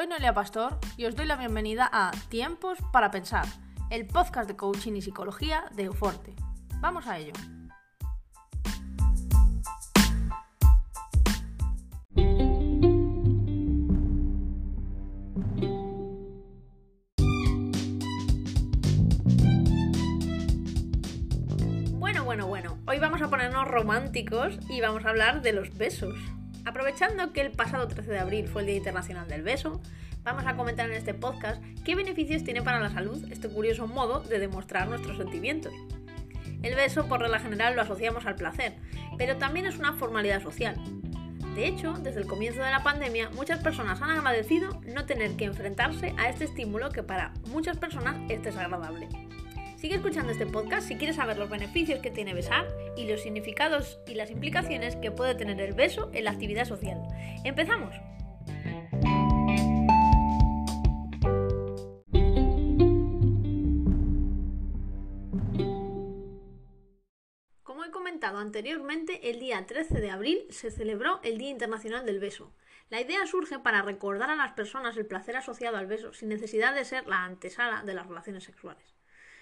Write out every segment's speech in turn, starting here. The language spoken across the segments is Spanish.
Soy Noelia Pastor y os doy la bienvenida a Tiempos para Pensar, el podcast de coaching y psicología de Euforte. Vamos a ello. Bueno, bueno, bueno, hoy vamos a ponernos románticos y vamos a hablar de los besos. Aprovechando que el pasado 13 de abril fue el Día Internacional del Beso, vamos a comentar en este podcast qué beneficios tiene para la salud este curioso modo de demostrar nuestros sentimientos. El beso, por regla general, lo asociamos al placer, pero también es una formalidad social. De hecho, desde el comienzo de la pandemia, muchas personas han agradecido no tener que enfrentarse a este estímulo que para muchas personas es desagradable. Sigue escuchando este podcast si quieres saber los beneficios que tiene besar y los significados y las implicaciones que puede tener el beso en la actividad social. ¡Empezamos! Como he comentado anteriormente, el día 13 de abril se celebró el Día Internacional del Beso. La idea surge para recordar a las personas el placer asociado al beso sin necesidad de ser la antesala de las relaciones sexuales.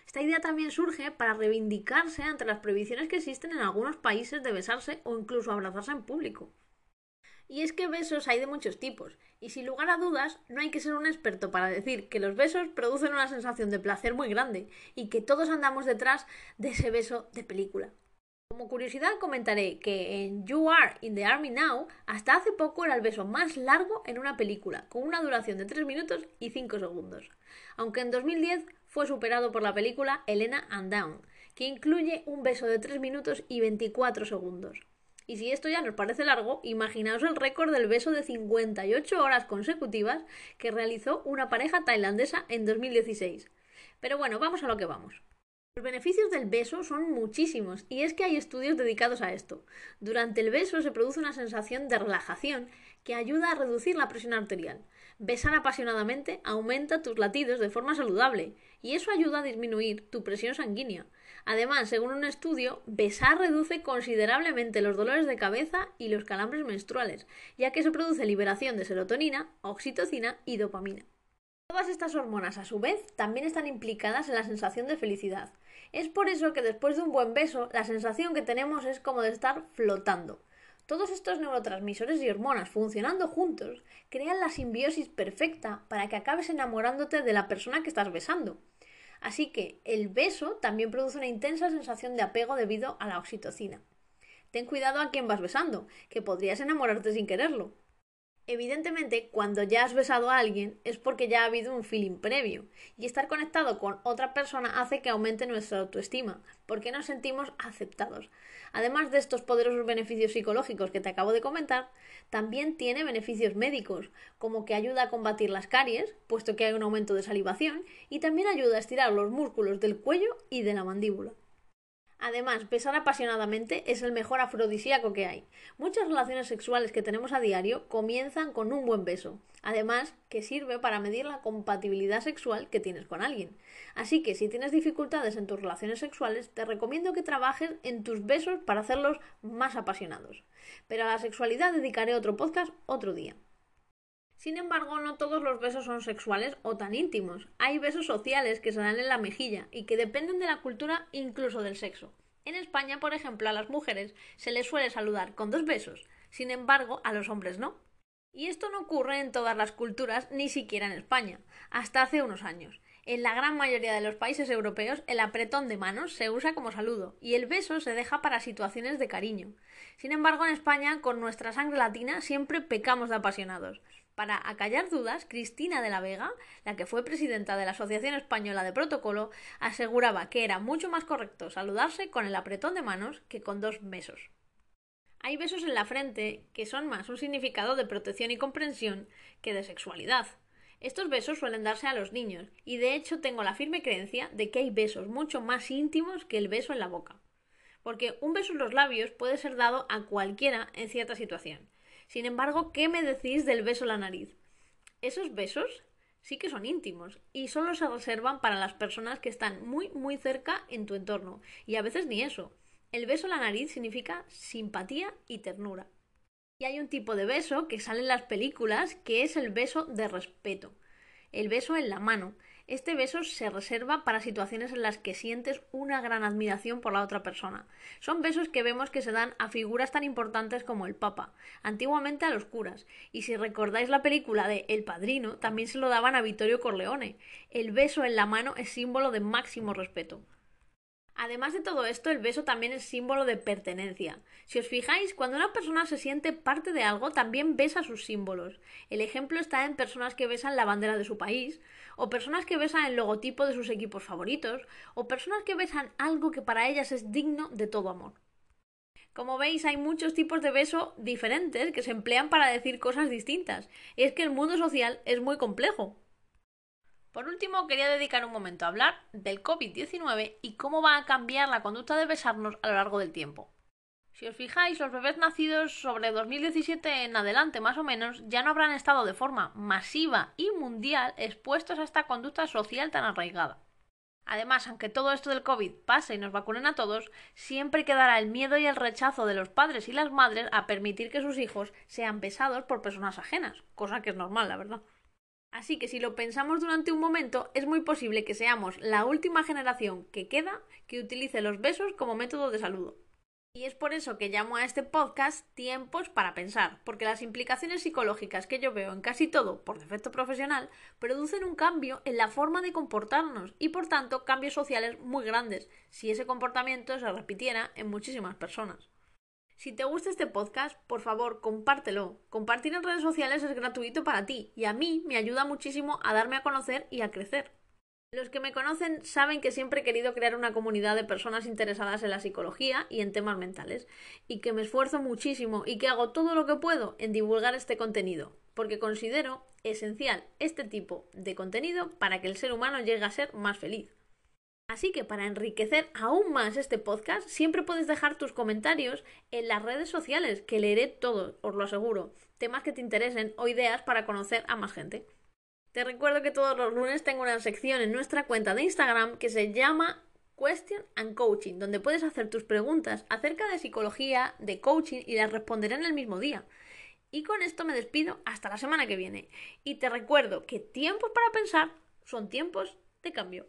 Esta idea también surge para reivindicarse ante las prohibiciones que existen en algunos países de besarse o incluso abrazarse en público. Y es que besos hay de muchos tipos, y sin lugar a dudas no hay que ser un experto para decir que los besos producen una sensación de placer muy grande y que todos andamos detrás de ese beso de película. Como curiosidad comentaré que en You Are in the Army Now hasta hace poco era el beso más largo en una película, con una duración de 3 minutos y 5 segundos, aunque en 2010 fue superado por la película Elena and Down, que incluye un beso de 3 minutos y 24 segundos. Y si esto ya nos parece largo, imaginaos el récord del beso de 58 horas consecutivas que realizó una pareja tailandesa en 2016. Pero bueno, vamos a lo que vamos. Los beneficios del beso son muchísimos y es que hay estudios dedicados a esto. Durante el beso se produce una sensación de relajación que ayuda a reducir la presión arterial. Besar apasionadamente aumenta tus latidos de forma saludable y eso ayuda a disminuir tu presión sanguínea. Además, según un estudio, besar reduce considerablemente los dolores de cabeza y los calambres menstruales, ya que se produce liberación de serotonina, oxitocina y dopamina. Todas estas hormonas, a su vez, también están implicadas en la sensación de felicidad. Es por eso que después de un buen beso, la sensación que tenemos es como de estar flotando. Todos estos neurotransmisores y hormonas funcionando juntos crean la simbiosis perfecta para que acabes enamorándote de la persona que estás besando. Así que el beso también produce una intensa sensación de apego debido a la oxitocina. Ten cuidado a quién vas besando, que podrías enamorarte sin quererlo. Evidentemente, cuando ya has besado a alguien es porque ya ha habido un feeling previo, y estar conectado con otra persona hace que aumente nuestra autoestima, porque nos sentimos aceptados. Además de estos poderosos beneficios psicológicos que te acabo de comentar, también tiene beneficios médicos, como que ayuda a combatir las caries, puesto que hay un aumento de salivación, y también ayuda a estirar los músculos del cuello y de la mandíbula. Además, besar apasionadamente es el mejor afrodisíaco que hay. Muchas relaciones sexuales que tenemos a diario comienzan con un buen beso. Además, que sirve para medir la compatibilidad sexual que tienes con alguien. Así que si tienes dificultades en tus relaciones sexuales, te recomiendo que trabajes en tus besos para hacerlos más apasionados. Pero a la sexualidad dedicaré otro podcast otro día. Sin embargo, no todos los besos son sexuales o tan íntimos. Hay besos sociales que se dan en la mejilla y que dependen de la cultura incluso del sexo. En España, por ejemplo, a las mujeres se les suele saludar con dos besos, sin embargo, a los hombres no. Y esto no ocurre en todas las culturas, ni siquiera en España, hasta hace unos años. En la gran mayoría de los países europeos el apretón de manos se usa como saludo y el beso se deja para situaciones de cariño. Sin embargo, en España, con nuestra sangre latina, siempre pecamos de apasionados. Para acallar dudas, Cristina de la Vega, la que fue presidenta de la Asociación Española de Protocolo, aseguraba que era mucho más correcto saludarse con el apretón de manos que con dos besos. Hay besos en la frente que son más un significado de protección y comprensión que de sexualidad. Estos besos suelen darse a los niños, y de hecho tengo la firme creencia de que hay besos mucho más íntimos que el beso en la boca. Porque un beso en los labios puede ser dado a cualquiera en cierta situación, sin embargo, ¿qué me decís del beso a la nariz? Esos besos sí que son íntimos y solo se reservan para las personas que están muy muy cerca en tu entorno y a veces ni eso. El beso a la nariz significa simpatía y ternura. Y hay un tipo de beso que sale en las películas que es el beso de respeto. El beso en la mano. Este beso se reserva para situaciones en las que sientes una gran admiración por la otra persona. Son besos que vemos que se dan a figuras tan importantes como el Papa, antiguamente a los curas, y si recordáis la película de El Padrino, también se lo daban a Vittorio Corleone. El beso en la mano es símbolo de máximo respeto. Además de todo esto, el beso también es símbolo de pertenencia. Si os fijáis, cuando una persona se siente parte de algo, también besa sus símbolos. El ejemplo está en personas que besan la bandera de su país, o personas que besan el logotipo de sus equipos favoritos, o personas que besan algo que para ellas es digno de todo amor. Como veis, hay muchos tipos de beso diferentes que se emplean para decir cosas distintas. Y es que el mundo social es muy complejo. Por último, quería dedicar un momento a hablar del COVID-19 y cómo va a cambiar la conducta de besarnos a lo largo del tiempo. Si os fijáis, los bebés nacidos sobre 2017 en adelante más o menos ya no habrán estado de forma masiva y mundial expuestos a esta conducta social tan arraigada. Además, aunque todo esto del COVID pase y nos vacunen a todos, siempre quedará el miedo y el rechazo de los padres y las madres a permitir que sus hijos sean besados por personas ajenas, cosa que es normal, la verdad. Así que si lo pensamos durante un momento, es muy posible que seamos la última generación que queda que utilice los besos como método de saludo. Y es por eso que llamo a este podcast Tiempos para pensar, porque las implicaciones psicológicas que yo veo en casi todo, por defecto profesional, producen un cambio en la forma de comportarnos y por tanto cambios sociales muy grandes, si ese comportamiento se repitiera en muchísimas personas. Si te gusta este podcast, por favor, compártelo. Compartir en redes sociales es gratuito para ti y a mí me ayuda muchísimo a darme a conocer y a crecer. Los que me conocen saben que siempre he querido crear una comunidad de personas interesadas en la psicología y en temas mentales, y que me esfuerzo muchísimo y que hago todo lo que puedo en divulgar este contenido, porque considero esencial este tipo de contenido para que el ser humano llegue a ser más feliz. Así que para enriquecer aún más este podcast, siempre puedes dejar tus comentarios en las redes sociales, que leeré todo, os lo aseguro. Temas que te interesen o ideas para conocer a más gente. Te recuerdo que todos los lunes tengo una sección en nuestra cuenta de Instagram que se llama Question and Coaching, donde puedes hacer tus preguntas acerca de psicología, de coaching y las responderé en el mismo día. Y con esto me despido hasta la semana que viene. Y te recuerdo que tiempos para pensar son tiempos de cambio.